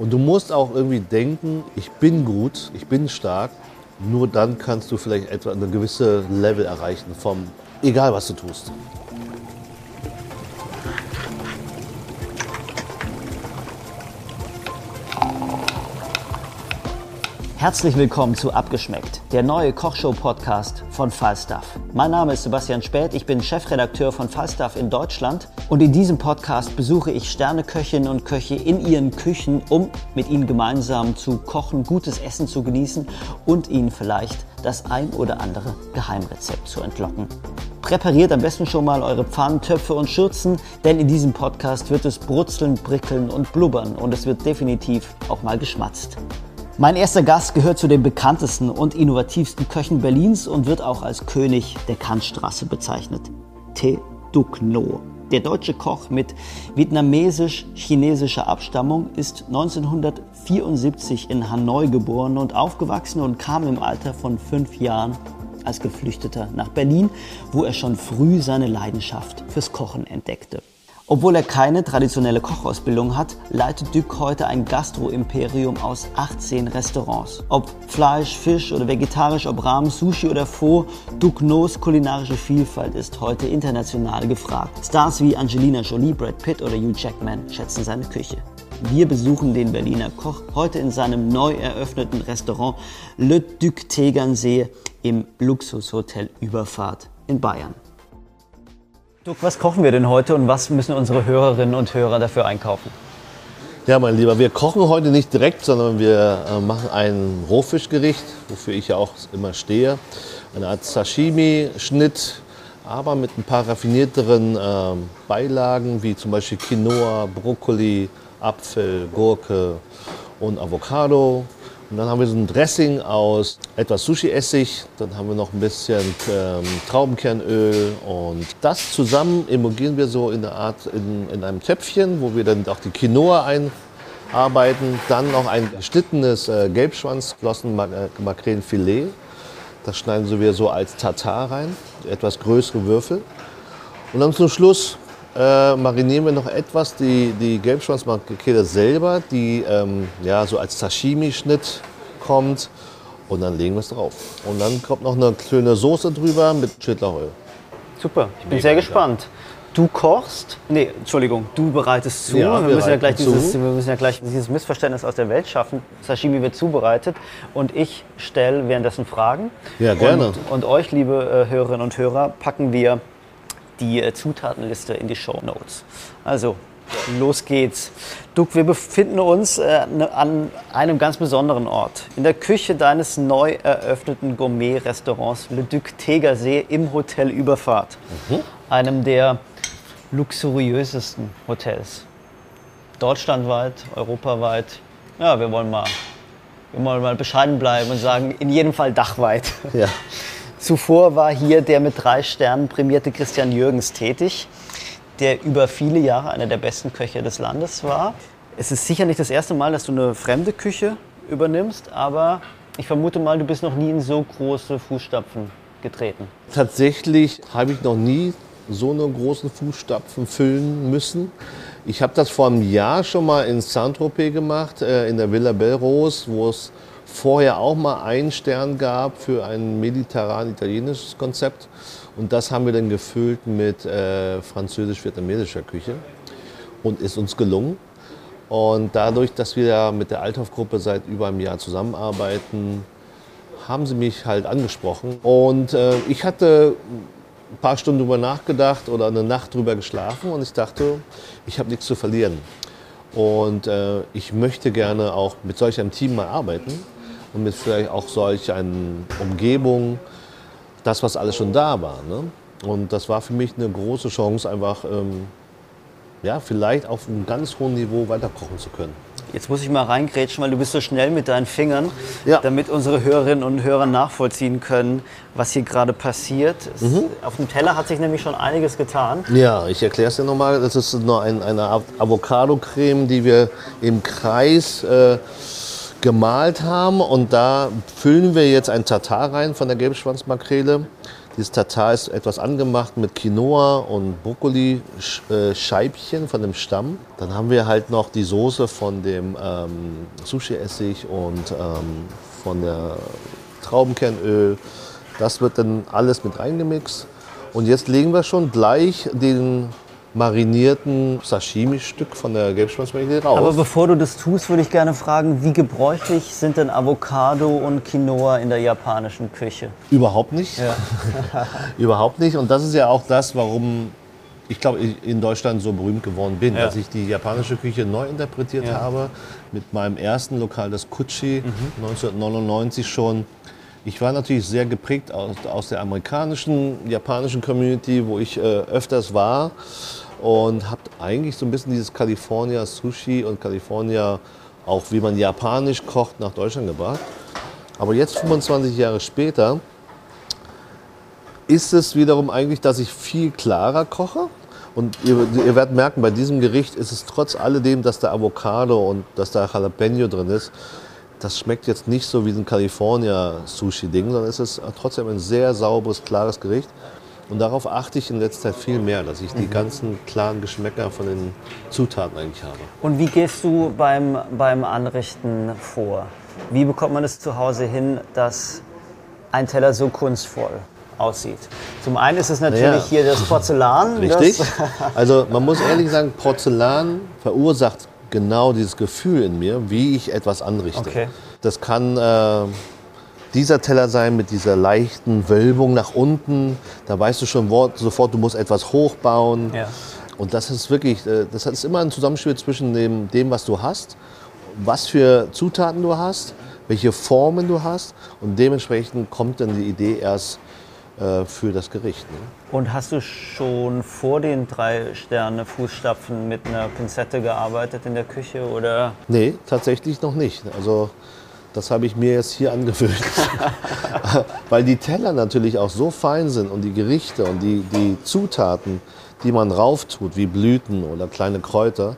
Und du musst auch irgendwie denken, ich bin gut, ich bin stark. Nur dann kannst du vielleicht etwa eine gewisse Level erreichen vom, egal was du tust. Herzlich willkommen zu Abgeschmeckt, der neue Kochshow-Podcast von Falstaff. Mein Name ist Sebastian Späth, ich bin Chefredakteur von Falstaff in Deutschland und in diesem Podcast besuche ich Sterneköchinnen und Köche in ihren Küchen, um mit ihnen gemeinsam zu kochen, gutes Essen zu genießen und ihnen vielleicht das ein oder andere Geheimrezept zu entlocken. Präpariert am besten schon mal eure Pfannen, Töpfe und Schürzen, denn in diesem Podcast wird es brutzeln, prickeln und blubbern und es wird definitiv auch mal geschmatzt. Mein erster Gast gehört zu den bekanntesten und innovativsten Köchen Berlins und wird auch als König der Kantstraße bezeichnet. Te Duc No. Der deutsche Koch mit vietnamesisch-chinesischer Abstammung ist 1974 in Hanoi geboren und aufgewachsen und kam im Alter von fünf Jahren als Geflüchteter nach Berlin, wo er schon früh seine Leidenschaft fürs Kochen entdeckte. Obwohl er keine traditionelle Kochausbildung hat, leitet Duc heute ein Gastro-Imperium aus 18 Restaurants. Ob Fleisch, Fisch oder vegetarisch, ob Rahmen, Sushi oder Pho, Duc Nos kulinarische Vielfalt ist heute international gefragt. Stars wie Angelina Jolie, Brad Pitt oder Hugh Jackman schätzen seine Küche. Wir besuchen den Berliner Koch heute in seinem neu eröffneten Restaurant Le Duc Tegernsee im Luxushotel Überfahrt in Bayern. Was kochen wir denn heute und was müssen unsere Hörerinnen und Hörer dafür einkaufen? Ja, mein Lieber, wir kochen heute nicht direkt, sondern wir äh, machen ein Rohfischgericht, wofür ich ja auch immer stehe. Eine Art Sashimi-Schnitt, aber mit ein paar raffinierteren äh, Beilagen, wie zum Beispiel Quinoa, Brokkoli, Apfel, Gurke und Avocado. Und dann haben wir so ein Dressing aus etwas Sushi-Essig, dann haben wir noch ein bisschen ähm, Traubenkernöl und das zusammen emulgieren wir so in einer Art, in, in einem Töpfchen, wo wir dann auch die Quinoa einarbeiten. Dann noch ein geschnittenes äh, Gelbschwanzflossen-Makrelenfilet. Das schneiden wir so als Tartar rein, etwas größere Würfel. Und dann zum Schluss äh, marinieren wir noch etwas die, die Gelbschwanzmakrele selber, die ähm, ja, so als Sashimi-Schnitt kommt. Und dann legen wir es drauf. Und dann kommt noch eine schöne Soße drüber mit Schnittlauchöl. Super, ich bin Mega sehr gespannt. Du kochst, nee, Entschuldigung, du bereitest zu. Ja, wir, wir, müssen ja gleich dieses, wir müssen ja gleich dieses Missverständnis aus der Welt schaffen. Sashimi wird zubereitet und ich stelle währenddessen Fragen. Ja, gerne. Und, und euch, liebe äh, Hörerinnen und Hörer, packen wir die äh, Zutatenliste in die Show Notes. Also, los geht's. Duck, wir befinden uns äh, ne, an einem ganz besonderen Ort. In der Küche deines neu eröffneten Gourmet-Restaurants Le Duc Tegersee im Hotel Überfahrt. Mhm. Einem der luxuriösesten Hotels. Deutschlandweit, europaweit. Ja, wir wollen mal, wir wollen mal bescheiden bleiben und sagen, in jedem Fall dachweit. Ja. Zuvor war hier der mit drei Sternen prämierte Christian Jürgens tätig, der über viele Jahre einer der besten Köche des Landes war. Es ist sicher nicht das erste Mal, dass du eine fremde Küche übernimmst, aber ich vermute mal, du bist noch nie in so große Fußstapfen getreten. Tatsächlich habe ich noch nie so eine großen Fußstapfen füllen müssen. Ich habe das vor einem Jahr schon mal in Saint-Tropez gemacht, äh, in der Villa Belrose, wo es vorher auch mal einen Stern gab für ein mediterran-italienisches Konzept. Und das haben wir dann gefüllt mit äh, französisch-vietnamesischer Küche. Und ist uns gelungen. Und dadurch, dass wir mit der Althoff-Gruppe seit über einem Jahr zusammenarbeiten, haben sie mich halt angesprochen. Und äh, ich hatte ein paar Stunden darüber nachgedacht oder eine Nacht drüber geschlafen und ich dachte, ich habe nichts zu verlieren. Und äh, ich möchte gerne auch mit solch einem Team mal arbeiten und mit vielleicht auch solch einer Umgebung, das, was alles schon da war. Ne? Und das war für mich eine große Chance, einfach ähm, ja, vielleicht auf einem ganz hohen Niveau weiterkochen zu können. Jetzt muss ich mal reingrätschen, weil du bist so schnell mit deinen Fingern, ja. damit unsere Hörerinnen und Hörer nachvollziehen können, was hier gerade passiert. Mhm. Auf dem Teller hat sich nämlich schon einiges getan. Ja, ich erkläre es dir nochmal. Das ist noch ein, eine Avocado-Creme, die wir im Kreis äh, gemalt haben. Und da füllen wir jetzt ein Tatar rein von der Gelbschwanzmakrele. Dieses Tatar ist etwas angemacht mit Quinoa und Brokkoli-Scheibchen von dem Stamm. Dann haben wir halt noch die Soße von dem ähm, Sushi-Essig und ähm, von der Traubenkernöl. Das wird dann alles mit reingemixt. Und jetzt legen wir schon gleich den marinierten Sashimi-Stück von der Gelbschwanzmarinade raus. Aber bevor du das tust, würde ich gerne fragen, wie gebräuchlich sind denn Avocado und Quinoa in der japanischen Küche? Überhaupt nicht. Ja. Überhaupt nicht. Und das ist ja auch das, warum ich glaube, ich in Deutschland so berühmt geworden bin, Ja. dass ich die japanische Küche neu interpretiert Ja. habe mit meinem ersten Lokal, das Kuchi, 1999 schon. Ich war natürlich sehr geprägt aus, aus der amerikanischen, japanischen Community, wo ich äh, öfters war und habe eigentlich so ein bisschen dieses California Sushi und California auch, wie man japanisch kocht, nach Deutschland gebracht. Aber jetzt, 25 Jahre später, ist es wiederum eigentlich, dass ich viel klarer koche. Und ihr, ihr werdet merken, bei diesem Gericht ist es trotz alledem, dass da Avocado und dass da Jalapeno drin ist, das schmeckt jetzt nicht so wie ein California-Sushi-Ding, sondern es ist trotzdem ein sehr sauberes, klares Gericht. Und darauf achte ich in letzter Zeit viel mehr, dass ich die ganzen klaren Geschmäcker von den Zutaten eigentlich habe. Und wie gehst du beim, beim Anrichten vor? Wie bekommt man es zu Hause hin, dass ein Teller so kunstvoll aussieht? Zum einen ist es natürlich Naja. hier das Porzellan. Richtig? Das, Also man muss ehrlich sagen, Porzellan verursacht genau dieses Gefühl in mir, wie ich etwas anrichte. Okay. Das kann äh, dieser Teller sein mit dieser leichten Wölbung nach unten. Da weißt du schon sofort, du musst etwas hochbauen. Ja. Und das ist wirklich, äh, das ist immer ein Zusammenspiel zwischen dem, dem, was du hast, was für Zutaten du hast, welche Formen du hast und dementsprechend kommt dann die Idee erst für das Gericht. Ne? Und hast du schon vor den drei Sterne Fußstapfen mit einer Pinzette gearbeitet in der Küche oder? Nee, tatsächlich noch nicht. Also das habe ich mir jetzt hier angewöhnt. Weil die Teller natürlich auch so fein sind und die Gerichte und die, die Zutaten, die man rauftut, wie Blüten oder kleine Kräuter,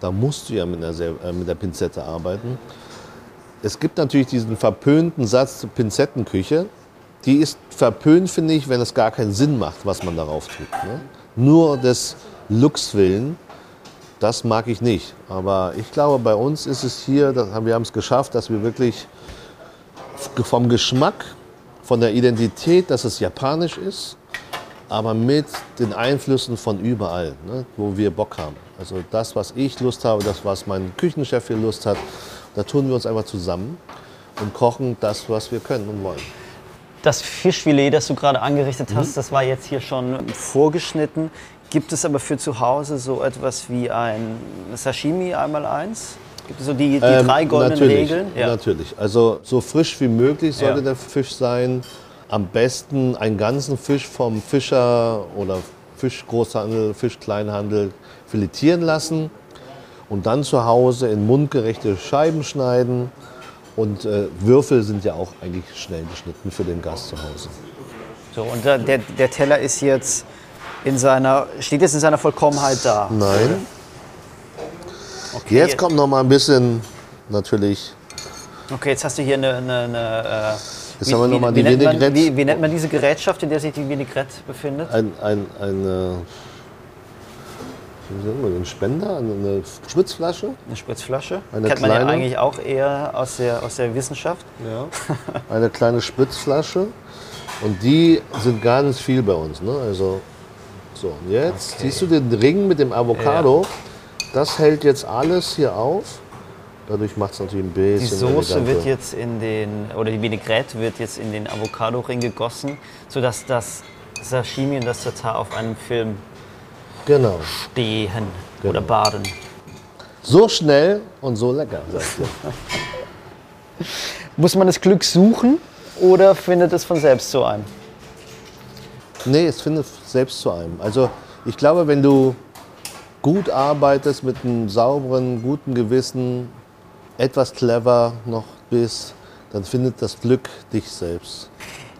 da musst du ja mit, einer, äh, mit der Pinzette arbeiten. Es gibt natürlich diesen verpönten Satz Pinzettenküche. Die ist verpönt, finde ich, wenn es gar keinen Sinn macht, was man darauf tut. Ne? Nur des Looks willen das mag ich nicht. Aber ich glaube, bei uns ist es hier, wir haben es geschafft, dass wir wirklich vom Geschmack, von der Identität, dass es japanisch ist, aber mit den Einflüssen von überall, ne, wo wir Bock haben. Also das, was ich Lust habe, das, was mein Küchenchef hier Lust hat, da tun wir uns einfach zusammen und kochen das, was wir können und wollen. Das Fischfilet, das du gerade angerichtet Mhm. hast, das war jetzt hier schon vorgeschnitten. Gibt es aber für zu Hause so etwas wie ein Sashimi einmal eins? Gibt es so die, die Ähm, drei goldenen natürlich, Regeln? Natürlich. Also so frisch wie möglich sollte Ja. der Fisch sein. Am besten einen ganzen Fisch vom Fischer oder Fischgroßhandel, Fischkleinhandel filetieren lassen und dann zu Hause in mundgerechte Scheiben schneiden. Und äh, Würfel sind ja auch eigentlich schnell geschnitten für den Gast zu Hause. So, und der, der, Teller ist jetzt in seiner, steht jetzt in seiner Vollkommenheit da. Nein. Okay, Jetzt kommt noch mal ein bisschen natürlich. Okay, jetzt hast du hier eine. eine, eine äh, Jetzt haben wir noch mal die nennt man, Vinaigrette. wie, wie nennt man diese Gerätschaft, in der sich die Vinaigrette befindet? ein, ein, ein, ein Spender, eine, Spritzflasche. Eine Spritzflasche. Eine Kennt man ja kleine. eigentlich auch eher aus der, aus der Wissenschaft. Ja. Eine kleine Spritzflasche. Und die sind ganz viel bei uns. Ne? Also, so, und jetzt Okay. siehst du den Ring mit dem Avocado. Das hält jetzt alles hier auf. Dadurch macht es natürlich ein Die bisschen Soße eleganter. wird jetzt in den, oder die Vinaigrette wird jetzt in den Avocado-Ring gegossen, sodass das Sashimi und das Tatar auf einem Film Genau. stehen Genau. oder baden. So schnell und so lecker, sagt ihr. Muss man das Glück suchen oder findet es von selbst zu einem? Nee, es findet selbst zu einem. Also ich glaube, wenn du gut arbeitest mit einem sauberen, guten Gewissen, etwas clever noch bist, dann findet das Glück dich selbst.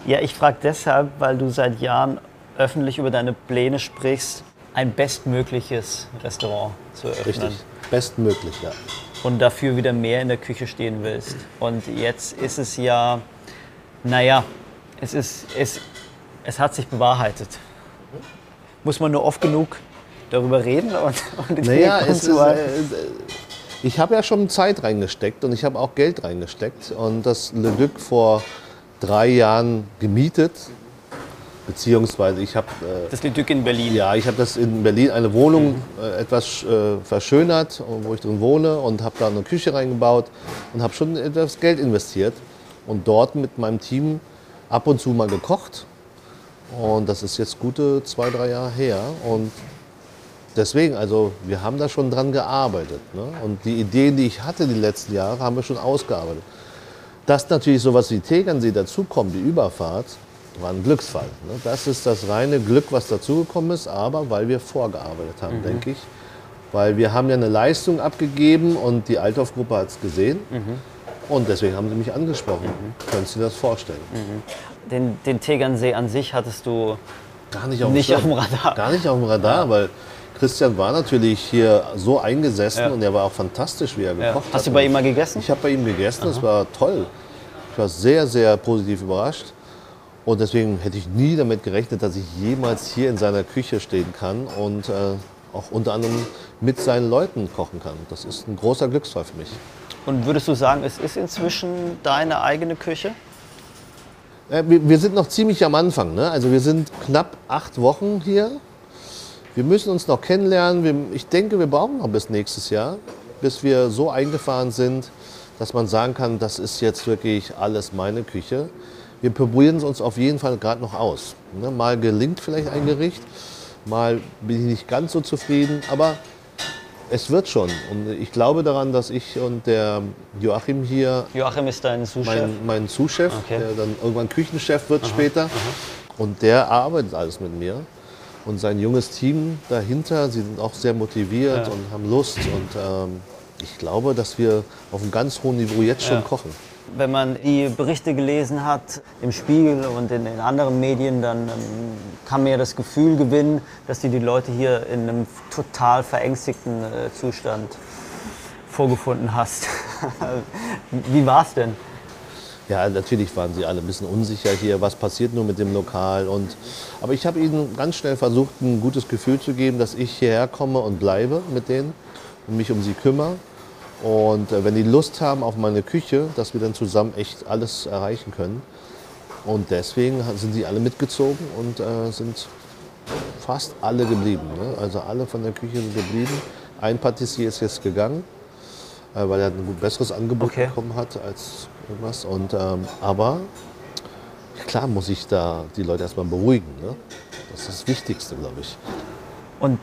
Ja, ich frage deshalb, weil du seit Jahren öffentlich über deine Pläne sprichst, ein bestmögliches Restaurant zu eröffnen. Richtig. Bestmöglich, ja. und dafür wieder mehr in der Küche stehen willst. Und jetzt ist es ja, naja, es ist, es Es hat sich bewahrheitet. Muss man nur oft genug darüber reden und, und Naja, es ist, äh, ich habe ja schon Zeit reingesteckt und ich habe auch Geld reingesteckt. Und das Le Duc vor drei Jahren gemietet, beziehungsweise ich habe äh, Das Leduc in Berlin. ja, ich habe das in Berlin eine Wohnung äh, etwas äh, verschönert, wo ich drin wohne und habe da eine Küche reingebaut und habe schon etwas Geld investiert und dort mit meinem Team ab und zu mal gekocht. Und das ist jetzt gute zwei, drei Jahre her. Und deswegen, also wir haben da schon dran gearbeitet. Ne? Und die Ideen, die ich hatte die letzten Jahre, haben wir schon ausgearbeitet. Dass natürlich sowas wie Tegernsee dazukommt, die Überfahrt, war ein Glücksfall. Ne? Das ist das reine Glück, was dazugekommen ist, aber weil wir vorgearbeitet haben, denke ich. Weil wir haben ja eine Leistung abgegeben und die Althoff-Gruppe hat es gesehen. Und deswegen haben sie mich angesprochen. Können Sie sich das vorstellen? Den, den Tegernsee an sich hattest du Gar nicht auf dem Nicht auf dem Radar. Gar nicht auf dem Radar, weil Christian war natürlich hier so eingesessen Ja. und er war auch fantastisch, wie er Ja. gekocht hat. Hast du bei ihm mal gegessen? Ich habe bei ihm gegessen, das war toll. Ich war sehr, sehr positiv überrascht. Und deswegen hätte ich nie damit gerechnet, dass ich jemals hier in seiner Küche stehen kann und äh, auch unter anderem mit seinen Leuten kochen kann. Das ist ein großer Glücksfall für mich. Und würdest du sagen, es ist inzwischen deine eigene Küche? Äh, wir, wir sind noch ziemlich am Anfang. Ne? Also wir sind knapp acht Wochen hier. Wir müssen uns noch kennenlernen. Wir, ich denke, wir brauchen noch bis nächstes Jahr, bis wir so eingefahren sind, dass man sagen kann, das ist jetzt wirklich alles meine Küche. Wir probieren es uns auf jeden Fall gerade noch aus. Ne? Mal gelingt vielleicht ein Gericht, mal bin ich nicht ganz so zufrieden, aber es wird schon. Und ich glaube daran, dass ich und der Joachim hier Joachim ist dein Sous-Chef. mein, mein Sous-Chef, Okay. der dann irgendwann Küchenchef wird später. Und der arbeitet alles mit mir. Und sein junges Team dahinter, sie sind auch sehr motiviert Ja. und haben Lust. Und ähm, ich glaube, dass wir auf einem ganz hohen Niveau jetzt schon Ja. kochen. Wenn man die Berichte gelesen hat im Spiegel und in den anderen Medien, dann ähm, kann man ja das Gefühl gewinnen, dass du die Leute hier in einem total verängstigten äh, Zustand vorgefunden hast. Wie war's denn? Ja, natürlich waren sie alle ein bisschen unsicher hier, was passiert nur mit dem Lokal. Und, aber ich habe ihnen ganz schnell versucht, ein gutes Gefühl zu geben, dass ich hierher komme und bleibe mit denen und mich um sie kümmere. Und äh, wenn die Lust haben auf meine Küche, dass wir dann zusammen echt alles erreichen können. Und deswegen sind sie alle mitgezogen und äh, sind fast alle geblieben. Ne? Also alle von der Küche sind geblieben. Ein Patissier ist jetzt gegangen, äh, weil er ein gut besseres Angebot Okay. bekommen hat als irgendwas. Und, ähm, aber klar muss ich da die Leute erstmal beruhigen. Ne? Das ist das Wichtigste, glaube ich. Und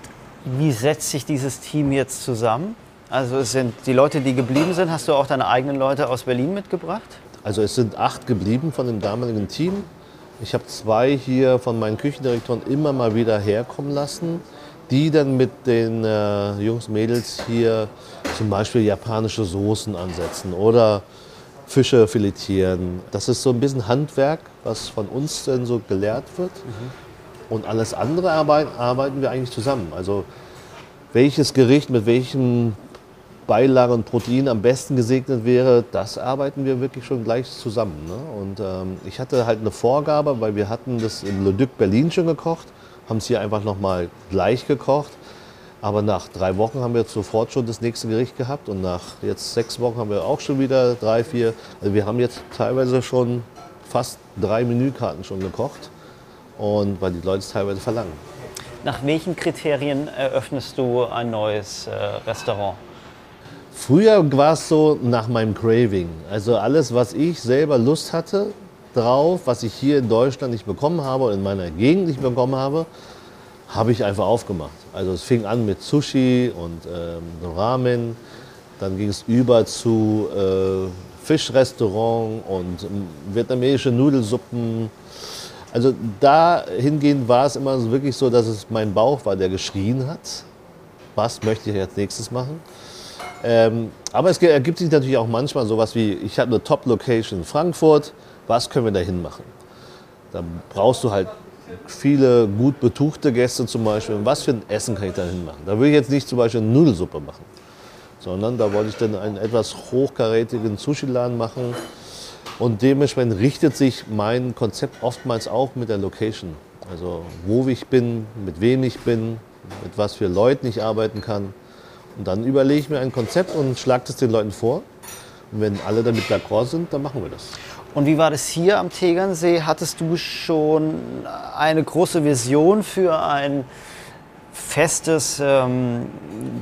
wie setzt sich dieses Team jetzt zusammen? Also es sind die Leute, die geblieben sind, hast du auch deine eigenen Leute aus Berlin mitgebracht? Also es sind acht geblieben von dem damaligen Team. Ich habe zwei hier von meinen Küchendirektoren immer mal wieder herkommen lassen, die dann mit den äh, Jungs, Mädels hier zum Beispiel japanische Soßen ansetzen oder Fische filetieren. Das ist so ein bisschen Handwerk, was von uns dann so gelehrt wird. Und alles andere arbeit, arbeiten wir eigentlich zusammen. Also welches Gericht mit welchem Beilage und Protein am besten gesegnet wäre, das arbeiten wir wirklich schon gleich zusammen. Ne? Und ähm, ich hatte halt eine Vorgabe, weil wir hatten das im Le Duc Berlin schon gekocht, haben es hier einfach nochmal gleich gekocht. Aber nach drei Wochen haben wir sofort schon das nächste Gericht gehabt und nach jetzt sechs Wochen haben wir auch schon wieder drei, vier. Also wir haben jetzt teilweise schon fast drei Menükarten schon gekocht und weil die Leute es teilweise verlangen. Nach welchen Kriterien eröffnest du ein neues äh, Restaurant? Früher war es so nach meinem Craving. Also alles, was ich selber Lust hatte drauf, was ich hier in Deutschland nicht bekommen habe oder in meiner Gegend nicht bekommen habe, habe ich einfach aufgemacht. Also es fing an mit Sushi und ähm, Ramen, dann ging es über zu äh, Fischrestaurant und ähm, vietnamesische Nudelsuppen. Also dahingehend war es immer wirklich so, dass es mein Bauch war, der geschrien hat. Was möchte ich als nächstes machen? Ähm, aber es ergibt sich natürlich auch manchmal sowas wie, ich habe eine Top-Location in Frankfurt, was können wir da hinmachen? Da brauchst du halt viele gut betuchte Gäste zum Beispiel. Was für ein Essen kann ich da hinmachen? Da würde ich jetzt nicht zum Beispiel eine Nudelsuppe machen, sondern da wollte ich dann einen etwas hochkarätigen Sushi-Laden machen. Und dementsprechend richtet sich mein Konzept oftmals auch mit der Location. Also wo ich bin, mit wem ich bin, mit was für Leuten ich arbeiten kann. Und dann überlege ich mir ein Konzept und schlage das den Leuten vor. Und wenn alle damit d'accord sind, dann machen wir das. Und wie war das hier am Tegernsee? Hattest du schon eine große Vision für ein festes ähm,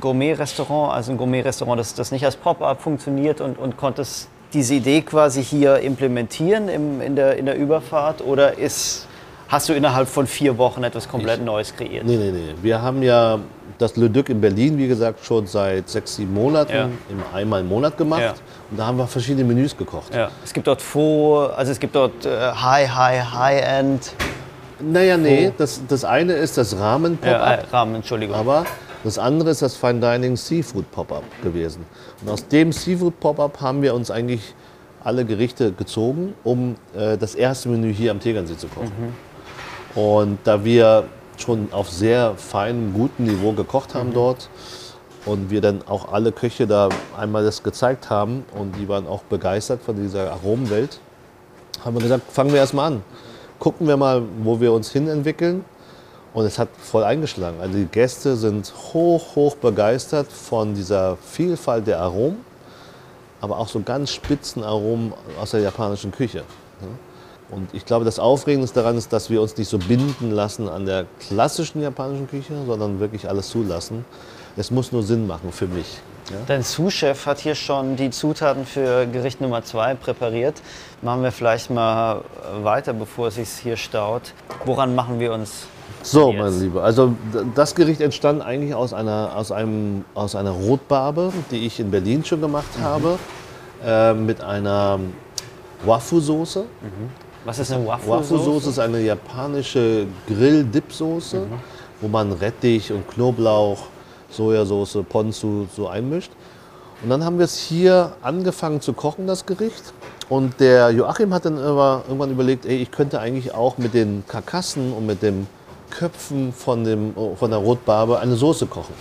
Gourmet-Restaurant, also ein Gourmet-Restaurant, das, das nicht als Pop-up funktioniert und, und konntest diese Idee quasi hier implementieren im, in, der, in der Überfahrt oder ist, hast du innerhalb von vier Wochen etwas komplett Ich- Neues kreiert? Nee, nee, nee. Wir haben ja das Le Duc in Berlin, wie gesagt, schon seit sechs, sieben Monaten Ja. im einmal im Monat gemacht. Ja. Und da haben wir verschiedene Menüs gekocht. Ja. Es gibt dort Faux, also es gibt dort äh, High, High, High-End. Naja, nee, das, das eine ist das Rahmen-Pop-Up. Ja, äh, Rahmen, Entschuldigung. Aber das andere ist das Fine Dining Seafood Pop-Up gewesen. Und aus dem Seafood Pop-Up haben wir uns eigentlich alle Gerichte gezogen, um äh, das erste Menü hier am Tegernsee zu kochen. Und da wir schon auf sehr feinem, guten Niveau gekocht haben dort und wir dann auch alle Köche da einmal das gezeigt haben und die waren auch begeistert von dieser Aromenwelt, haben wir gesagt, fangen wir erstmal an. Gucken wir mal, wo wir uns hin entwickeln. Und es hat voll eingeschlagen. Also die Gäste sind hoch, hoch begeistert von dieser Vielfalt der Aromen, aber auch so ganz spitzen Aromen aus der japanischen Küche. Und ich glaube, das Aufregendste daran ist, dass wir uns nicht so binden lassen an der klassischen japanischen Küche, sondern wirklich alles zulassen. Es muss nur Sinn machen für mich. Ja? Dein Sous-Chef hat hier schon die Zutaten für Gericht Nummer zwei präpariert. Machen wir vielleicht mal weiter, bevor es sich hier staut. Woran machen wir uns? So, Jetzt. mein Lieber, also das Gericht entstand eigentlich aus einer, aus einem, aus einer Rotbarbe, die ich in Berlin schon gemacht habe, äh, mit einer Wafu-Soße. Was ist eine Waffle-Soße? Wafu-Soße ist eine japanische Grill-Dip-Soße, wo man Rettich und Knoblauch, Sojasauce, Ponzu so einmischt. Und dann haben wir es hier angefangen zu kochen, das Gericht. Und der Joachim hat dann irgendwann überlegt, ey, ich könnte eigentlich auch mit den Karkassen und mit den Köpfen von, dem, von der Rotbarbe eine Soße kochen.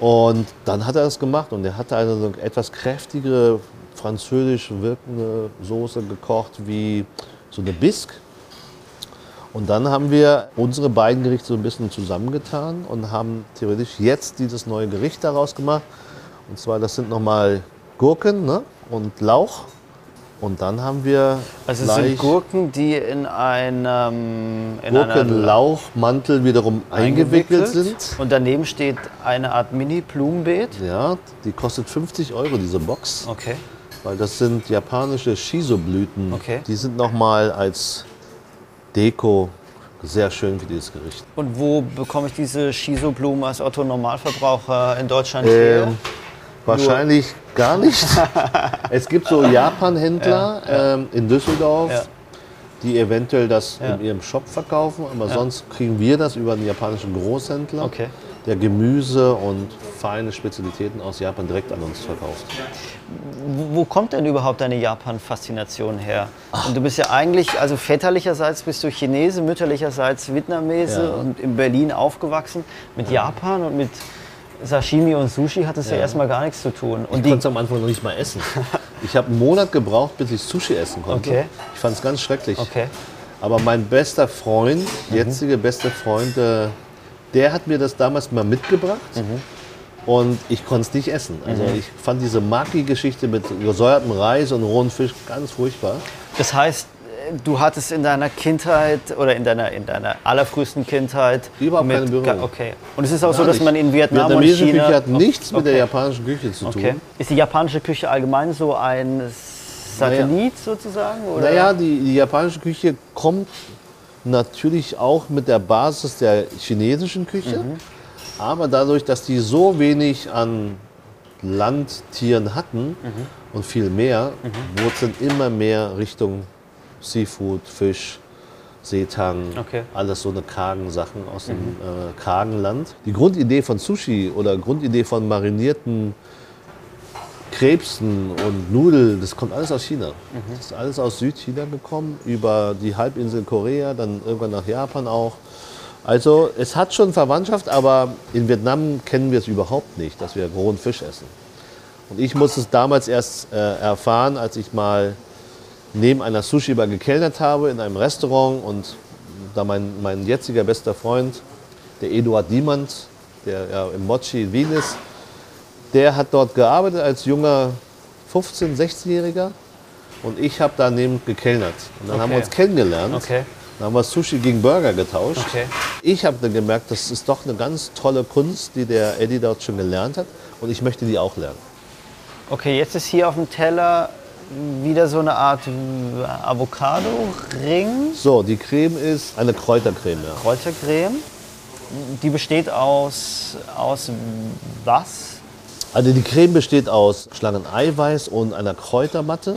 Und dann hat er das gemacht und er hatte eine etwas kräftigere, französisch wirkende Soße gekocht wie so eine Bisque. Und dann haben wir unsere beiden Gerichte so ein bisschen zusammengetan und haben theoretisch jetzt dieses neue Gericht daraus gemacht. Und zwar, das sind nochmal Gurken ne? und Lauch. Und dann haben wir Also es sind Gurken, die in einem in Gurkenlauchmantel wiederum eingewickelt sind. Und daneben steht eine Art Mini-Blumenbeet. Ja, die kostet 50 Euro, diese Box. Okay. Weil das sind japanische Shiso-Blüten. Okay. Die sind nochmal als Deko sehr schön für dieses Gericht. Und wo bekomme ich diese Shiso-Blumen als Otto-Normalverbraucher in Deutschland her? Ähm, wahrscheinlich gar nicht. es gibt so Japan-Händler ähm, in Düsseldorf, Ja. die eventuell das Ja. in ihrem Shop verkaufen, aber sonst kriegen wir das über einen japanischen Großhändler, Okay. der Gemüse und feine Spezialitäten aus Japan direkt an uns verkauft. Wo, kommt denn überhaupt deine Japan-Faszination her? Und du bist ja eigentlich, also väterlicherseits bist du Chinese, mütterlicherseits Vietnamese Ja. und in Berlin aufgewachsen. Mit Japan und mit Sashimi und Sushi hat es ja, Ja. erstmal gar nichts zu tun. Und Ich konnte es am Anfang noch nicht mal essen. Ich habe einen Monat gebraucht, bis ich Sushi essen konnte. Okay. Ich fand es ganz schrecklich. okay. Aber mein bester Freund, jetzige beste Freund, äh, der hat mir das damals mal mitgebracht. Und ich konnte es nicht essen. Also ich fand diese Maki-Geschichte mit gesäuertem Reis und rohen Fisch ganz furchtbar. Das heißt, du hattest in deiner Kindheit oder in deiner, in deiner allerfrühesten Kindheit Überhaupt keine Berührung. Okay. Und es ist auch so, Gar dass nicht. man in Vietnam und Vietnamesische China... Küche hat nichts mit der Okay. japanischen Küche zu tun. Okay. Ist die japanische Küche allgemein so ein Satellit sozusagen? Oder? Naja, die, die japanische Küche kommt natürlich auch mit der Basis der chinesischen Küche. Aber dadurch, dass die so wenig an Landtieren hatten und viel mehr, wurde es dann immer mehr Richtung Seafood, Fisch, Seetang, Okay. alles so eine kargen Sachen aus dem äh, kargen Land. Die Grundidee von Sushi oder Grundidee von marinierten Krebsen und Nudeln, das kommt alles aus China. Das ist alles aus Südchina gekommen, über die Halbinsel Korea, dann irgendwann nach Japan auch. Also es hat schon Verwandtschaft, aber in Vietnam kennen wir es überhaupt nicht, dass wir rohen Fisch essen. Und ich musste es damals erst äh, erfahren, als ich mal neben einer Sushi-Bar gekellnert habe in einem Restaurant und da mein, mein jetziger bester Freund, der Eduard Diemand, der ja im Mochi in Wien ist, der hat dort gearbeitet als junger 15-, 16-Jähriger und ich habe daneben gekellnert. Und dann haben wir Okay. uns kennengelernt. Okay. Dann haben wir Sushi gegen Burger getauscht. Okay. Ich habe dann gemerkt, das ist doch eine ganz tolle Kunst, die der Eddie dort schon gelernt hat und ich möchte die auch lernen. Okay, jetzt ist hier auf dem Teller wieder so eine Art Avocado-Ring, So, die Creme ist eine Kräutercreme. Ja. Kräutercreme. Die besteht aus, aus was? Also die Creme besteht aus Schlangeneiweiß und einer Kräutermatte.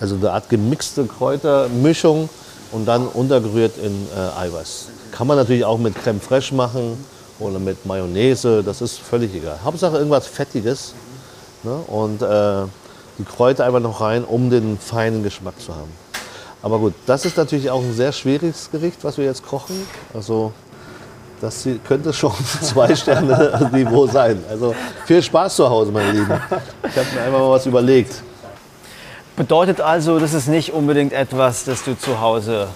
Also eine Art gemixte Kräutermischung und dann untergerührt in äh, Eiweiß. Kann man natürlich auch mit Creme fraiche machen oder mit Mayonnaise, das ist völlig egal. Hauptsache irgendwas Fettiges ne? und äh, die Kräuter einfach noch rein, um den feinen Geschmack zu haben. Aber gut, das ist natürlich auch ein sehr schwieriges Gericht, was wir jetzt kochen. Also das könnte schon zwei Sterne Niveau sein. Also viel Spaß zu Hause, meine Lieben. Ich habe mir einfach mal was überlegt. Bedeutet also, das ist nicht unbedingt etwas, das du zu Hause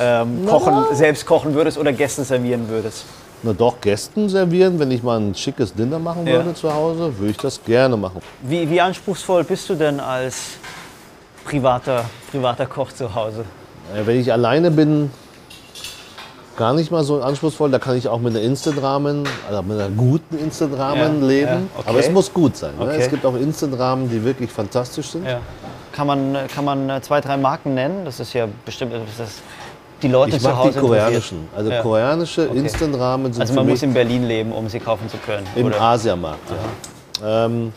ähm, kochen, selbst kochen würdest oder Gästen servieren würdest. Na doch, Gästen servieren, wenn ich mal ein schickes Dinner machen Ja. würde zu Hause, würde ich das gerne machen. Wie, wie anspruchsvoll bist du denn als privater, privater Koch zu Hause? Wenn ich alleine bin, gar nicht mal so anspruchsvoll. Da kann ich auch mit einer Instant-Ramen, also mit einer guten Instant-Ramen Ja, leben. ja, okay. Aber es muss gut sein. Ne? Okay. Es gibt auch Instant-Ramen, die wirklich fantastisch sind. Ja. Kann man, kann man äh, zwei, drei Marken nennen? Das ist ja bestimmt etwas, das die Leute Ich zu Hause die koreanischen. Also koreanische Okay. Instant-Ramen sind Also man muss in Berlin leben, um sie kaufen zu können. Im oder? Asiamarkt, ja. Ähm,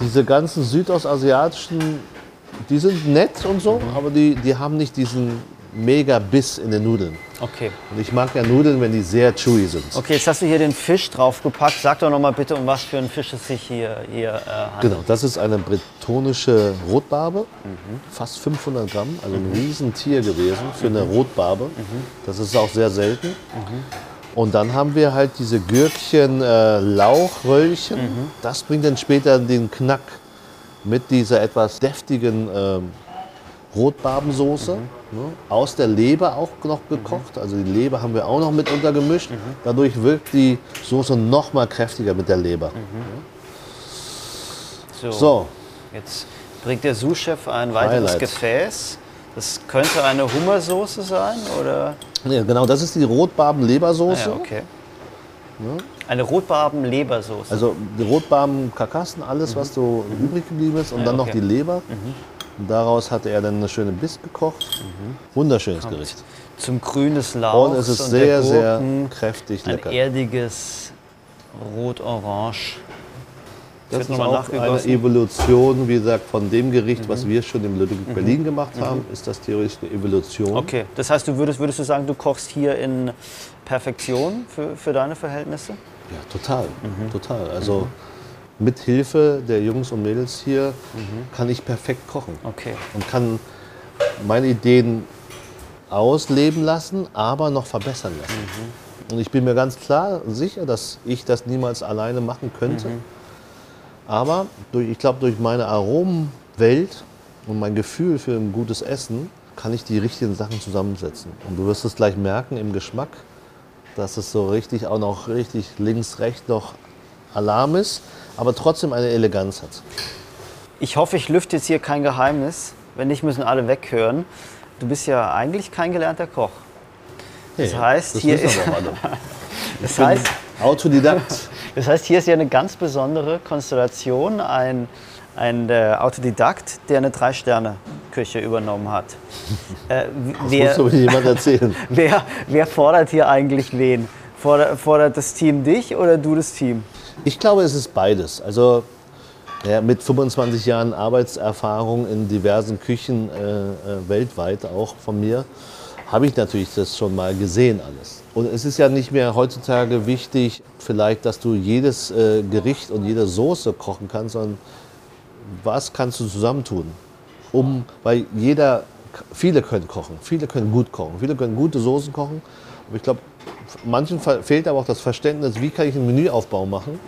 diese ganzen südostasiatischen, die sind nett und so, Mhm. aber die, die haben nicht diesen mega Biss in den Nudeln. Okay. Und ich mag ja Nudeln, wenn die sehr chewy sind. Okay, jetzt hast du hier den Fisch draufgepackt. Sag doch noch mal bitte, um was für einen Fisch es sich hier, hier äh, handelt. Genau, das ist eine bretonische Rotbarbe, Mhm. fast 500 Gramm, also ein Riesentier gewesen für eine Rotbarbe. Mhm. Das ist auch sehr selten. Und dann haben wir halt diese Gürkchen äh, Lauchröllchen. Mhm. Das bringt dann später den Knack mit dieser etwas deftigen ähm, Rotbarbensoße. Mhm. Ne? Aus der Leber auch noch gekocht. Also die Leber haben wir auch noch mit untergemischt. Mhm. Dadurch wirkt die Soße noch mal kräftiger mit der Leber. So, So, Jetzt bringt der Sous-Chef ein weiteres Highlight. Gefäß. Das könnte eine Hummersoße sein, oder? Ja, genau, das ist die Rotbarben-Lebersoße. Ja, okay. Eine Rotbarben-Lebersoße. Also die Rotbarben, Karkassen, alles, was so übrig geblieben ist. Und Ja, dann noch okay. Mhm. die Leber. Und daraus hatte er dann eine schöne Biss gekocht. Mhm. Wunderschönes Gericht. Zum Grün des Lauchs Und es ist und sehr, sehr kräftig ein lecker. erdiges Rot-Orange. Das Wird ist auch eine. Mhm. Evolution, wie gesagt, von dem Gericht, was wir schon im Ludwig Berlin gemacht haben, ist das theoretisch eine Evolution. Okay, das heißt, du würdest, würdest du sagen, du kochst hier in Perfektion für, für deine Verhältnisse? Ja, total, Mhm. total. Also mit Hilfe der Jungs und Mädels hier Mhm. kann ich perfekt kochen. Okay. und kann meine Ideen ausleben lassen, aber noch verbessern lassen. Mhm. Und ich bin mir ganz klar sicher, dass ich das niemals alleine machen könnte. Mhm. Aber durch, ich glaube, durch meine Aromenwelt und mein Gefühl für ein gutes Essen kann ich die richtigen Sachen zusammensetzen. Und du wirst es gleich merken im Geschmack, dass es so richtig auch noch richtig links, rechts noch Alarm ist, aber trotzdem eine Eleganz hat. Ich hoffe, ich lüfte jetzt hier kein Geheimnis. Wenn nicht, müssen alle weghören. Du bist ja eigentlich kein gelernter Koch. Das heißt, das hier ist-. Das heißt, Autodidakt. das heißt, hier ist ja eine ganz besondere Konstellation. Ein, ein äh, Autodidakt, der eine Drei-Sterne-Küche übernommen hat. Äh, wer, Muss aber jemand erzählen. wer, wer fordert hier eigentlich wen? Fordert, fordert das Team dich oder du das Team? Ich glaube, es ist beides. Also ja, mit 25 Jahren Arbeitserfahrung in diversen Küchen äh, äh, weltweit auch von mir, habe ich natürlich das schon mal gesehen alles. Und es ist ja nicht mehr heutzutage wichtig, vielleicht, dass du jedes äh, Gericht und jede Soße kochen kannst, sondern was kannst du zusammentun? Um, weil jeder, viele können kochen, viele können gut kochen, viele können gute Soßen kochen. Aber ich glaube, manchen fe- fehlt aber auch das Verständnis, wie kann ich einen Menüaufbau machen,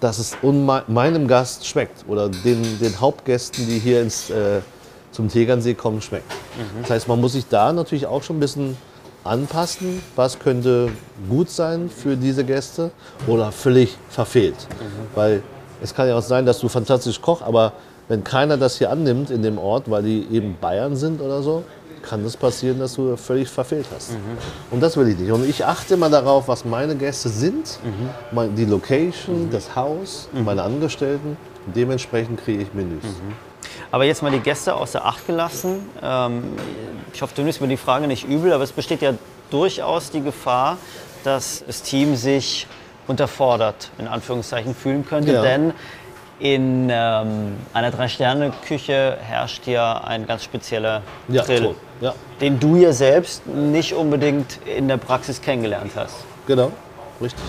dass es meinem Gast schmeckt oder den, den Hauptgästen, die hier ins äh, zum Tegernsee kommen, schmeckt. Das heißt, man muss sich da natürlich auch schon ein bisschen anpassen, was könnte gut sein für diese Gäste oder völlig verfehlt. Weil es kann ja auch sein, dass du fantastisch kochst, aber wenn keiner das hier annimmt in dem Ort, weil die eben Bayern sind oder so, kann es passieren, dass du völlig verfehlt hast. Und das will ich nicht. Und ich achte immer darauf, was meine Gäste sind, mein- die Location, das Haus, meine Angestellten. Dementsprechend kriege ich Menüs. Aber jetzt mal die Gäste außer Acht gelassen. Ähm, ich hoffe, du nimmst mir die Frage nicht übel, aber es besteht ja durchaus die Gefahr, dass das Team sich unterfordert, in Anführungszeichen, fühlen könnte. Ja. Denn in ähm, einer Drei-Sterne-Küche herrscht ja ein ganz spezieller Ja, Grill, toll. Ja, den du ja selbst nicht unbedingt in der Praxis kennengelernt hast. genau. Richtig.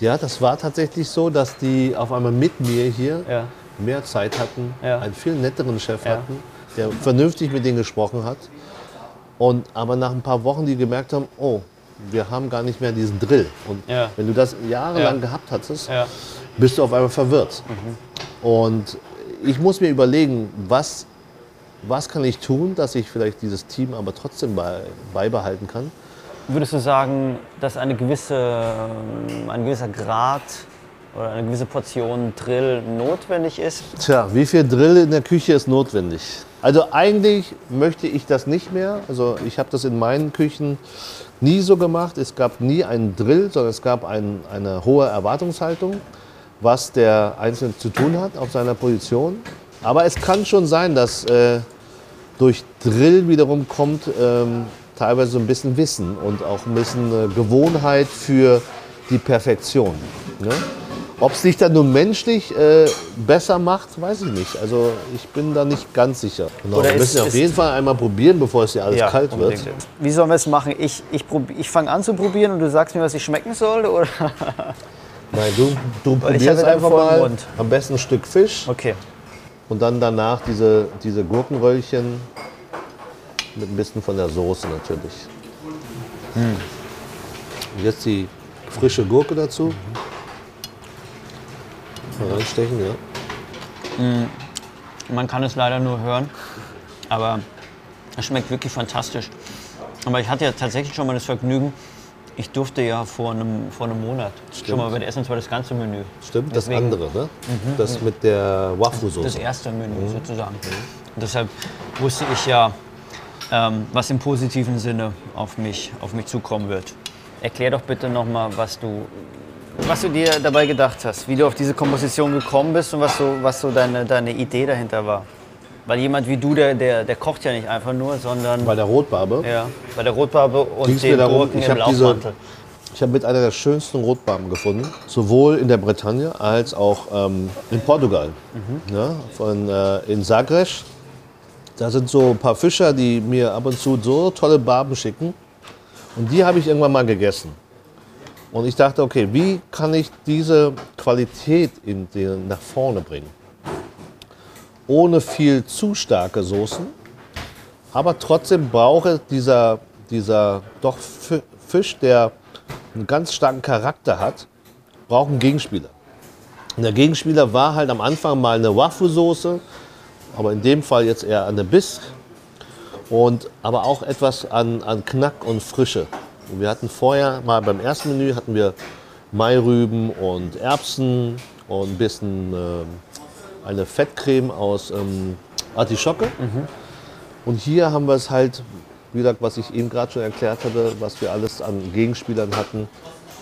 Ja, das war tatsächlich so, dass die auf einmal mit mir hier Ja. mehr Zeit hatten, einen viel netteren Chef hatten, der vernünftig mit denen gesprochen hat. Und aber nach ein paar Wochen, die gemerkt haben, oh, wir haben gar nicht mehr diesen Drill. Und wenn du das jahrelang Ja. gehabt hattest. Bist du auf einmal verwirrt. Und ich muss mir überlegen, was, was kann ich tun, dass ich vielleicht dieses Team aber trotzdem bei, beibehalten kann. Würdest du sagen, dass eine gewisse, ähm, ein gewisser Grad oder eine gewisse Portion Drill notwendig ist? Tja, wie viel Drill in der Küche ist notwendig? Also eigentlich möchte ich das nicht mehr. Also ich habe das in meinen Küchen nie so gemacht. Es gab nie einen Drill, sondern es gab ein, eine hohe Erwartungshaltung, was der Einzelne zu tun hat auf seiner Position. Aber es kann schon sein, dass äh, durch Drill wiederum kommt ähm, teilweise so ein bisschen Wissen und auch ein bisschen äh, Gewohnheit für die Perfektion. Ne? Ob es dich dann nun menschlich äh, besser macht, weiß ich nicht. Also ich bin da nicht ganz sicher. Genau. Oder wir ist- müssen auf ist- jeden Fall einmal probieren, bevor es hier alles kalt wird. unbedingt. Wie sollen wir es machen? Ich, ich, ich fange an zu probieren und du sagst mir, was ich schmecken soll? Oder? Nein, du, du probierst einfach mal Mund. am besten ein Stück Fisch Okay. und dann danach diese, diese Gurkenröllchen mit ein bisschen von der Soße natürlich. Hm. Und jetzt die frische Gurke dazu. Mal reinstechen, ja. Man kann es leider nur hören, aber es schmeckt wirklich fantastisch. Aber ich hatte ja tatsächlich schon mal das Vergnügen, ich durfte ja vor einem, vor einem Monat schon mal bei der Essen, zwar das ganze Menü. Stimmt, das Deswegen- andere, ne? Das mit der Das Waffle-Soße. erste Menü sozusagen. Und deshalb wusste ich ja, ähm, was im positiven Sinne auf mich, auf mich zukommen wird. Erklär doch bitte nochmal, was du, was du dir dabei gedacht hast, wie du auf diese Komposition gekommen bist und was so, was so deine, deine Idee dahinter war. Weil jemand wie du, der, der, der kocht ja nicht einfach nur, sondern Bei der Rotbarbe. ja, bei der Rotbarbe und ging's den darum, Gurken ich im Laufmantel. ich habe mit einer der schönsten Rotbarben gefunden, sowohl in der Bretagne als auch ähm, in Portugal, ja, von, äh, in Zagreb. Da sind so ein paar Fischer, die mir ab und zu so tolle Barben schicken. Und die habe ich irgendwann mal gegessen. Und ich dachte, okay, wie kann ich diese Qualität in den, nach vorne bringen? Ohne viel zu starke Soßen, aber trotzdem brauche dieser, dieser doch Fi- Fisch, der einen ganz starken Charakter hat, braucht einen Gegenspieler. Und der Gegenspieler war halt am Anfang mal eine Wafu-Soße, aber in dem Fall jetzt eher eine Bisk. Und aber auch etwas an, an Knack und Frische. Und wir hatten vorher mal beim ersten Menü hatten wir Mairüben und Erbsen und ein bisschen ähm, eine Fettcreme aus ähm, Artischocke. Und hier haben wir es halt, wie gesagt, was ich eben gerade schon erklärt hatte, was wir alles an Gegenspielern hatten.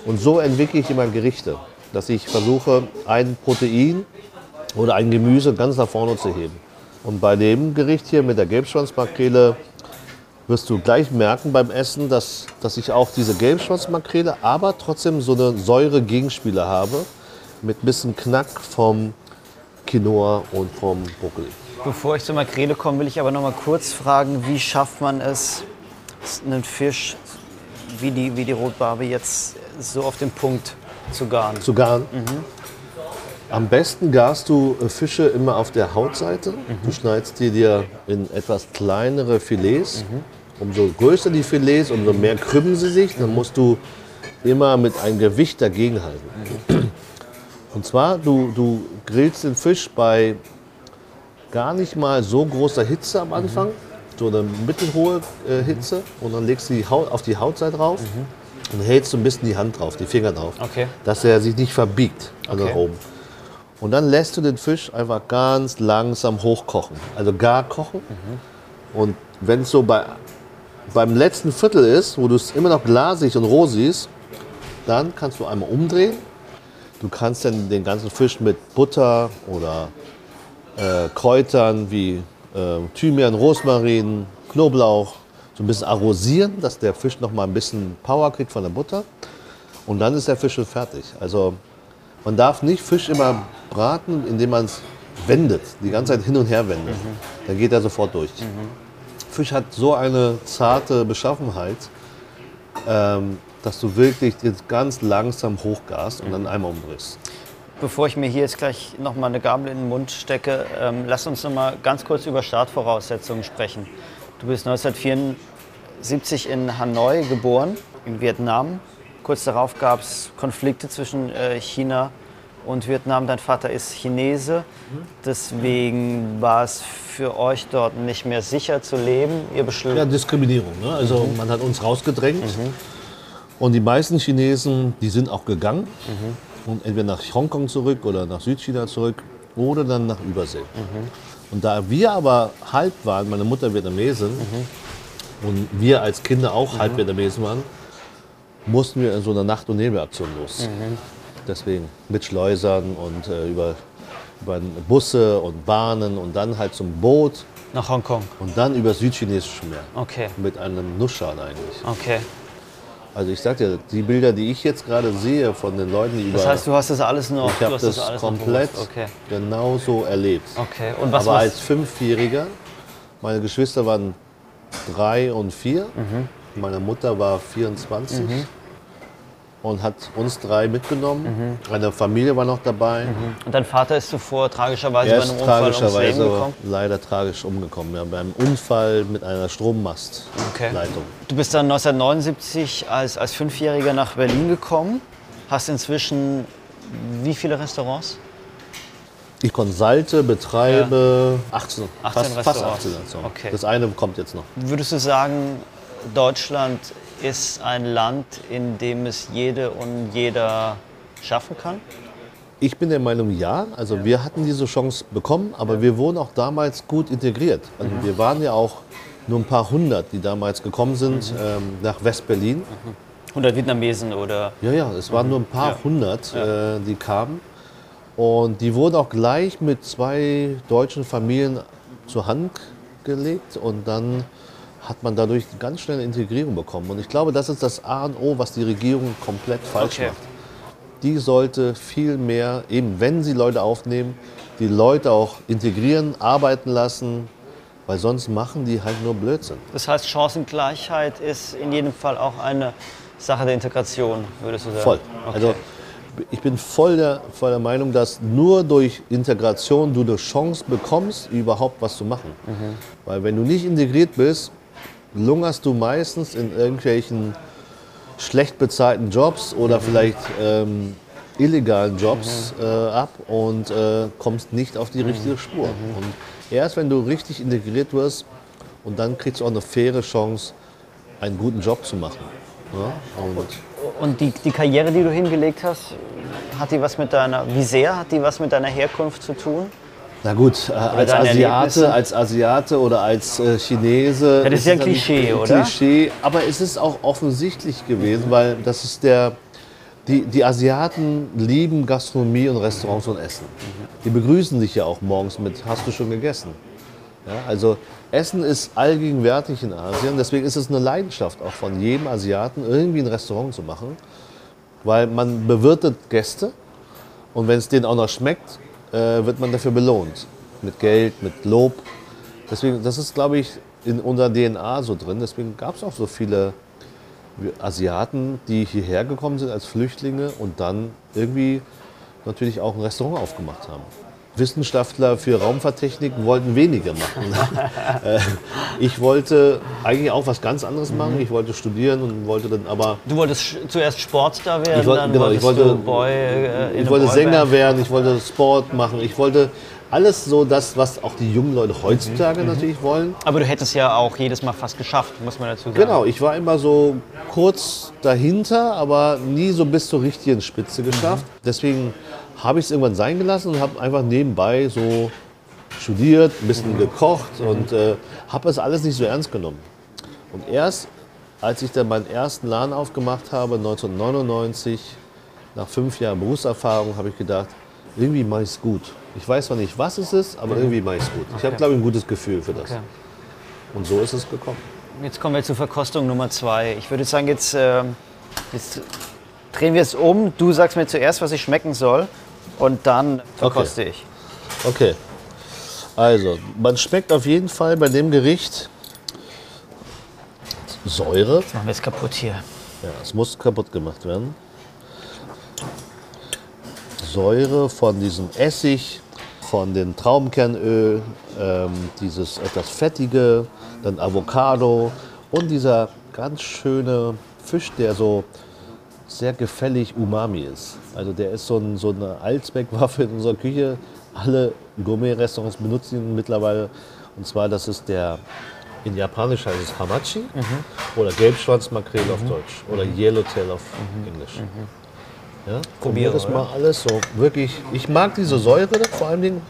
Und so entwickle ich immer Gerichte, dass ich versuche, ein Protein oder ein Gemüse ganz nach vorne zu heben. Und bei dem Gericht hier mit der Gelbschwanzmakrele wirst du gleich merken beim Essen, dass, dass ich auch diese Gelbschwanzmakrele, aber trotzdem so eine Säure-Gegenspieler habe mit ein bisschen Knack vom Quinoa und vom Brokkoli. Bevor ich zur Makrele komme, will ich aber noch mal kurz fragen, wie schafft man es, einen Fisch wie die, wie die Rotbarbe jetzt so auf den Punkt zu garen? zu garen. Am besten garst du äh, Fische immer auf der Hautseite. Du schneidest die dir in etwas kleinere Filets. Umso größer die Filets, umso mehr krümmen sie sich. Dann musst du immer mit einem Gewicht dagegenhalten. Und zwar, du, du grillst den Fisch bei gar nicht mal so großer Hitze am Anfang, so eine mittelhohe äh, Hitze und dann legst du die Haut auf die Hautseite drauf und hältst so ein bisschen die Hand drauf, die Finger drauf, Okay. dass er sich nicht verbiegt an Okay. oben. Und dann lässt du den Fisch einfach ganz langsam hochkochen, also gar kochen. Und wenn es so bei, beim letzten Viertel ist, wo du es immer noch glasig und roh siehst, dann kannst du einmal umdrehen. Du kannst dann den ganzen Fisch mit Butter oder äh, Kräutern wie äh, Thymian, Rosmarin, Knoblauch so ein bisschen arrosieren, dass der Fisch noch mal ein bisschen Power kriegt von der Butter. Und dann ist der Fisch schon fertig. Also man darf nicht Fisch immer braten, indem man es wendet, die ganze Zeit hin und her wendet. Dann geht er sofort durch. Fisch hat so eine zarte Beschaffenheit, ähm, dass du wirklich jetzt ganz langsam hochgast und dann einmal umdrehst. Bevor ich mir hier jetzt gleich noch mal eine Gabel in den Mund stecke, ähm, lass uns noch mal ganz kurz über Startvoraussetzungen sprechen. Du bist 1974 in Hanoi geboren, in Vietnam. Kurz darauf gab es Konflikte zwischen äh, China und Vietnam. Dein Vater ist Chinese, deswegen war es für euch dort nicht mehr sicher zu leben. Ihr beschl Ja, Diskriminierung. Ne? Also man hat uns rausgedrängt. Und die meisten Chinesen, die sind auch gegangen. Und entweder nach Hongkong zurück oder nach Südchina zurück oder dann nach Übersee. Und da wir aber halb waren, meine Mutter Vietnamesin und wir als Kinder auch halb Vietnamesen waren, mussten wir in so einer Nacht- und Nebelaktion los. Deswegen mit Schleusern und äh, über, über Busse und Bahnen und dann halt zum Boot nach Hongkong. und dann über südchinesische Meer. Okay, Mit einem Nussschal eigentlich. okay. Also ich sag dir, die Bilder, die ich jetzt gerade sehe von den Leuten, die über... Das heißt, du hast das alles noch. ich habe das noch komplett. Okay. genauso erlebt. Okay. Und was Aber was- als Fünfjähriger, meine Geschwister waren drei und vier. Mhm. Meine Mutter war 24 und hat uns drei mitgenommen. Meine Familie war noch dabei. Und dein Vater ist zuvor tragischerweise Er bei einem Unfall ums Leben gekommen? leider tragisch umgekommen. Ja, beim Unfall mit einer Strommastleitung. Okay. Du bist dann 1979 als, als Fünfjähriger nach Berlin gekommen. Hast inzwischen wie viele Restaurants? Ich konsulte, betreibe 18, 18 fast, fast Restaurants. 18 Restaurants. Okay. Das eine kommt jetzt noch. Würdest du sagen, Deutschland ist ein Land, in dem es jede und jeder schaffen kann? Ich bin der Meinung, ja. Also wir hatten diese Chance bekommen, aber wir wurden auch damals gut integriert. Also wir waren ja auch nur ein paar hundert, die damals gekommen sind ähm, nach West-Berlin. 100 Vietnamesen oder Ja, ja, es waren nur ein paar Ja. hundert, äh, die kamen. Und die wurden auch gleich mit zwei deutschen Familien zur Hand gelegt und dann hat man dadurch ganz schnell eine Integrierung bekommen. Und ich glaube, das ist das A und O, was die Regierung komplett falsch Okay. macht. Die sollte viel mehr, eben wenn sie Leute aufnehmen, die Leute auch integrieren, arbeiten lassen, weil sonst machen die halt nur Blödsinn. Das heißt, Chancengleichheit ist in jedem Fall auch eine Sache der Integration, würdest du sagen? Voll. Okay. Also ich bin voll der, voll der Meinung, dass nur durch Integration du eine Chance bekommst, überhaupt was zu machen. Weil wenn du nicht integriert bist, lungerst du meistens in irgendwelchen schlecht bezahlten Jobs oder vielleicht ähm, illegalen Jobs äh, ab und äh, kommst nicht auf die richtige Spur. Und erst wenn du richtig integriert wirst und dann kriegst du auch eine faire Chance, einen guten Job zu machen. Ja? Und Und die, die Karriere, die du hingelegt hast, hat die was mit deiner, wie sehr hat die was mit deiner Herkunft zu tun? Na gut, äh, als Asiate, als Asiate oder als äh, Chinese. Das ist ja ein Klischee, ein oder? Klischee, aber es ist auch offensichtlich gewesen, weil das ist der. Die, die Asiaten lieben Gastronomie und Restaurants und Essen. Die begrüßen dich ja auch morgens mit Hast du schon gegessen? Ja, also Essen ist allgegenwärtig in Asien, deswegen ist es eine Leidenschaft auch von jedem Asiaten, irgendwie ein Restaurant zu machen, weil man bewirtet Gäste und wenn es denen auch noch schmeckt, wird man dafür belohnt. Mit Geld, mit Lob. Deswegen, das ist, glaube ich, in unserer DNA so drin. Deswegen gab es auch so viele Asiaten, die hierher gekommen sind als Flüchtlinge und dann irgendwie natürlich auch ein Restaurant aufgemacht haben. Wissenschaftler für Raumfahrttechnik wollten weniger machen. Äh, ich wollte eigentlich auch was ganz anderes machen. Ich wollte studieren und wollte dann aber. Du wolltest zuerst Sportstar werden, Ich wollte- dann genau, ich wollte- du Boy, äh, Ich wollte. Sänger werden, ich wollte Sport machen, ich wollte alles so das, was auch die jungen Leute heutzutage Mhm. natürlich wollen. Aber du hättest ja auch jedes Mal fast geschafft, muss man dazu sagen. Genau, ich war immer so kurz dahinter, aber nie so bis zur richtigen Spitze geschafft. Deswegen habe ich es irgendwann sein gelassen und habe einfach nebenbei so studiert, ein bisschen gekocht und äh, habe das alles nicht so ernst genommen. Und erst als ich dann meinen ersten Laden aufgemacht habe, 1999, nach fünf Jahren Berufserfahrung, habe ich gedacht, irgendwie mache ich es gut. Ich weiß zwar nicht, was es ist, aber irgendwie mache ich es gut. Ich habe, glaube ich, ein gutes Gefühl für das. Okay. Und so ist es gekommen. Jetzt kommen wir zur Verkostung Nummer zwei. Ich würde sagen, jetzt, ähm, jetzt drehen wir es um. Du sagst mir zuerst, was ich schmecken soll. Und dann verkoste ich. Okay. Also, man schmeckt auf jeden Fall bei dem Gericht Säure. Machen wir es kaputt hier. Ja, es muss kaputt gemacht werden. Säure von diesem Essig, von dem Traubenkernöl, ähm, dieses etwas fettige, dann Avocado und dieser ganz schöne Fisch, der so sehr gefällig Umami ist. Also der ist so, ein, so eine Allzweckwaffe in unserer Küche. Alle Gourmet-Restaurants benutzen ihn mittlerweile. Und zwar, das ist der, in Japanisch heißt es Hamachi oder Gelbschwanzmakrele auf Deutsch oder Yellowtail auf Englisch. Ja? Probiere, Probier das mal alles so wirklich. Ich mag diese Säure vor allen Dingen.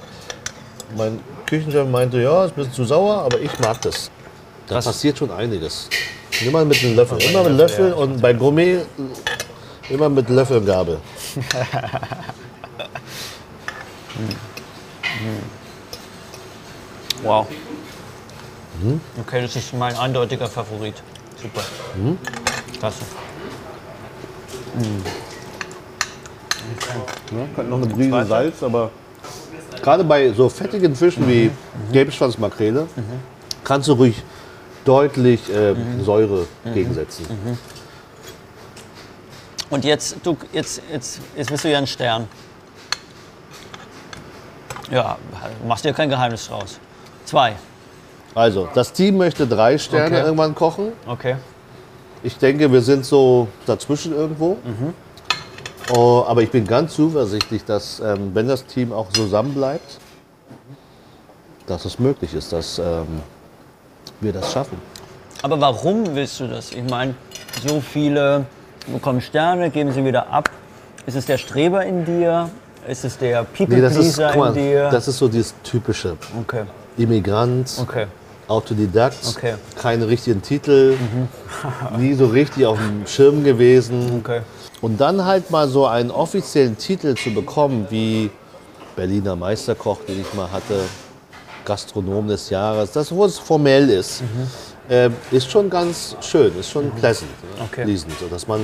Mein Küchenchef meinte, ja, ist ein bisschen zu sauer, aber ich mag das. Da passiert schon einiges. Immer mit einem Löffel, immer mit Löffel und bei Gourmet immer mit Löffel und Gabel. Wow. Okay, das ist mein eindeutiger Favorit. Super. Klasse. Könnte noch eine Prise Salz, aber gerade bei so fettigen Fischen wie Gelbschwanzmakrele kannst du ruhig deutlich äh, Säure gegensetzen. Und jetzt, du, jetzt, jetzt, jetzt bist du ja ein Stern. Ja, machst dir kein Geheimnis draus. Zwei. Also, das Team möchte drei Sterne Okay. irgendwann kochen. Okay. Ich denke, wir sind so dazwischen irgendwo. Oh, aber ich bin ganz zuversichtlich, dass, ähm, wenn das Team auch zusammenbleibt, dass es möglich ist, dass ähm, wir das schaffen. Aber warum willst du das? Ich meine, so viele bekommen Sterne, geben sie wieder ab. Ist es der Streber in dir? Ist es der Nee, das, ist, People-Pleaser guck mal, in dir? das ist so dieses typische. okay, Immigrant, okay. Autodidakt, Okay. keine richtigen Titel, nie so richtig auf dem Schirm gewesen. Okay. Und dann halt mal so einen offiziellen Titel zu bekommen, wie Berliner Meisterkoch, den ich mal hatte, Gastronom des Jahres, das wo es formell ist, äh, ist schon ganz schön, ist schon pleasant, ne? Okay. pleasant, so dass man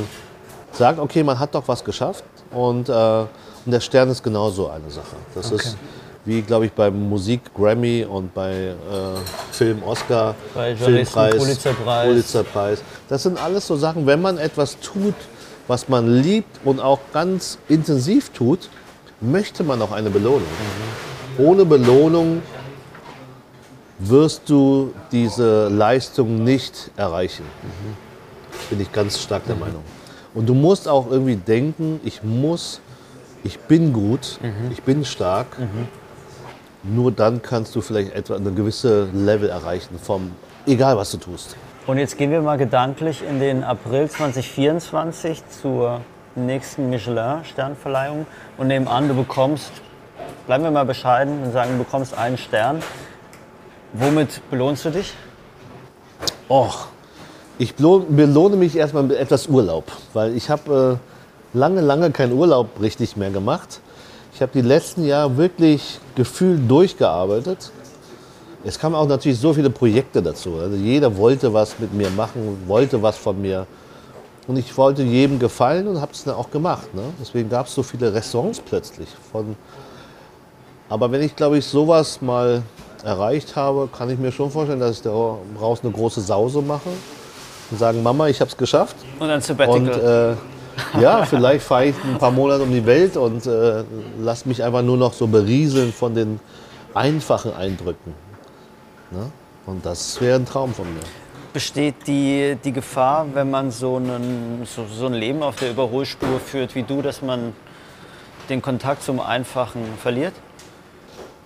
sagt, okay, man hat doch was geschafft und, äh, und der Stern ist genauso eine Sache. Das ist wie, glaube ich, beim Musik Grammy und bei äh, Film Oscar, Bei Filmpreis, Pulitzerpreis. Pulitzerpreis. Das sind alles so Sachen, wenn man etwas tut, was man liebt und auch ganz intensiv tut, möchte man auch eine Belohnung. Ohne Belohnung wirst du diese Leistung nicht erreichen. Bin ich ganz stark der Meinung. Und du musst auch irgendwie denken, ich muss, ich bin gut, ich bin stark. Nur dann kannst du vielleicht etwa eine gewisse Level erreichen, vom, egal was du tust. Und jetzt gehen wir mal gedanklich in den April 2024 zur nächsten Michelin-Sternverleihung und nehmen an, du bekommst, bleiben wir mal bescheiden und sagen, du bekommst einen Stern. Womit belohnst du dich? Och, ich belohne, mich erstmal mit etwas Urlaub, weil ich habe äh, lange, lange keinen Urlaub richtig mehr gemacht. Ich habe die letzten Jahre wirklich gefühlt durchgearbeitet. Es kamen auch natürlich so viele Projekte dazu. Also jeder wollte was mit mir machen, wollte was von mir. Und ich wollte jedem gefallen und habe es dann auch gemacht. Ne? Deswegen gab es so viele Restaurants plötzlich. Von aber wenn ich, glaube ich, sowas mal erreicht habe, kann ich mir schon vorstellen, dass ich daraus eine große Sause mache und sagen, Mama, ich habe es geschafft. Und Und Sabbatical. äh, Ja, vielleicht fahre ich ein paar Monate um die Welt und äh, lass mich einfach nur noch so berieseln von den einfachen Eindrücken. Ne? Und das wäre ein Traum von mir. Besteht die, die Gefahr, wenn man so, einen, so, so ein Leben auf der Überholspur führt wie du, dass man den Kontakt zum Einfachen verliert?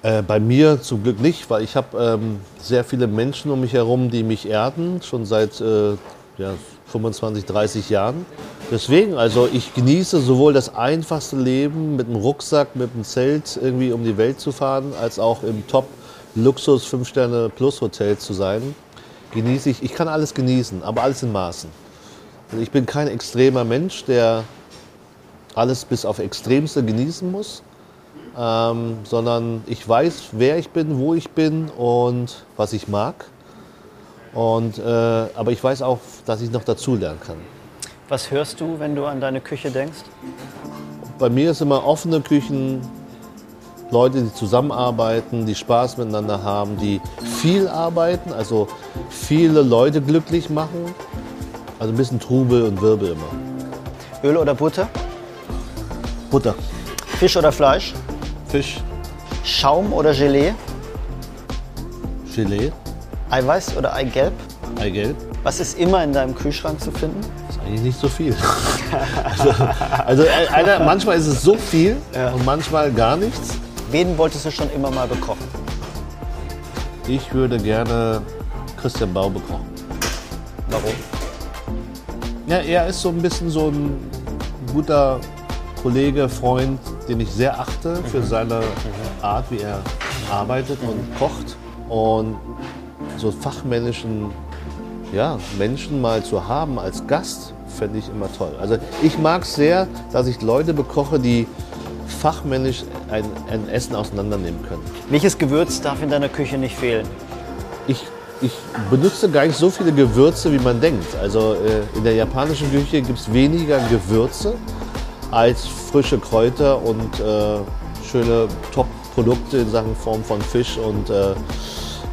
Äh, bei mir zum Glück nicht, weil ich habe ähm, sehr viele Menschen um mich herum, die mich erden, schon seit äh, ja, 25, 30 Jahren. Deswegen, also ich genieße sowohl das einfachste Leben mit einem Rucksack, mit einem Zelt irgendwie um die Welt zu fahren, als auch im Top-Luxus 5-Sterne-Plus-Hotel zu sein. Genieße ich, ich kann alles genießen, aber alles in Maßen. Also ich bin kein extremer Mensch, der alles bis auf Extremste genießen muss, ähm, sondern ich weiß, wer ich bin, wo ich bin und was ich mag. Und, äh, aber ich weiß auch, dass ich noch dazulernen kann. Was hörst du, wenn du an deine Küche denkst? Bei mir ist immer offene Küchen, Leute, die zusammenarbeiten, die Spaß miteinander haben, die viel arbeiten, also viele Leute glücklich machen. Also ein bisschen Trubel und Wirbel immer. Öl oder Butter? Butter. Fisch oder Fleisch? Fisch. Schaum oder Gelee? Gelee. Eiweiß oder Eigelb? Eigelb. Was ist immer in deinem Kühlschrank zu finden? Das ist eigentlich nicht so viel. also, also Alter, manchmal ist es so viel ja. und manchmal gar nichts. Wen wolltest du schon immer mal bekochen? Ich würde gerne Christian Bau bekochen. Warum? Ja, er ist so ein bisschen so ein guter Kollege, Freund, den ich sehr achte für mhm. seine Art, wie er arbeitet mhm. und kocht. Und so fachmännischen ja, Menschen mal zu haben als Gast, fände ich immer toll. Also ich mag es sehr, dass ich Leute bekoche, die fachmännisch ein, ein, Essen auseinandernehmen können. Welches Gewürz darf in deiner Küche nicht fehlen? Ich, ich benutze gar nicht so viele Gewürze, wie man denkt. Also äh, in der japanischen Küche gibt es weniger Gewürze als frische Kräuter und äh, schöne Top-Produkte in Sachen Form von Fisch und äh,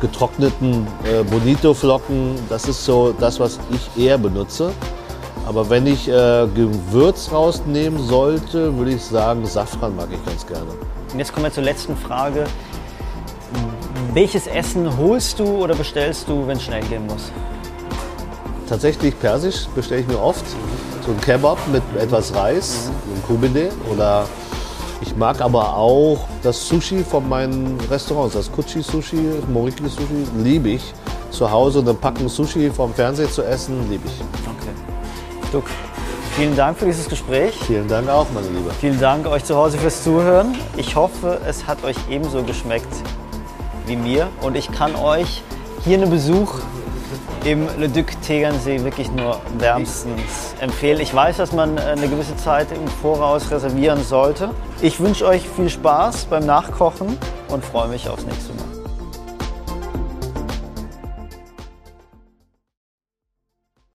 getrockneten äh, Bonito-Flocken. Das ist so das, was ich eher benutze. Aber wenn ich äh, Gewürz rausnehmen sollte, würde ich sagen, Safran mag ich ganz gerne. Und jetzt kommen wir zur letzten Frage. Welches Essen holst du oder bestellst du, wenn es schnell gehen muss? Tatsächlich persisch bestelle ich mir oft. So ein Kebab mit etwas Reis, mhm. ein Kubine oder ich mag aber auch das Sushi von meinen Restaurants, das Kuchi Sushi, Moriki Sushi, liebe ich. Zu Hause eine Packung Sushi vom Fernseher zu essen, liebe ich. Okay. Duck, vielen Dank für dieses Gespräch. Vielen Dank auch, meine Liebe. Vielen Dank euch zu Hause fürs Zuhören. Ich hoffe, es hat euch ebenso geschmeckt wie mir und ich kann euch hier einen Besuch im Le Duc Tegernsee wirklich nur wärmstens empfehlen. Ich weiß, dass man äh, eine gewisse Zeit im Voraus reservieren sollte. Ich wünsche euch viel Spaß beim Nachkochen und freue mich aufs nächste Mal.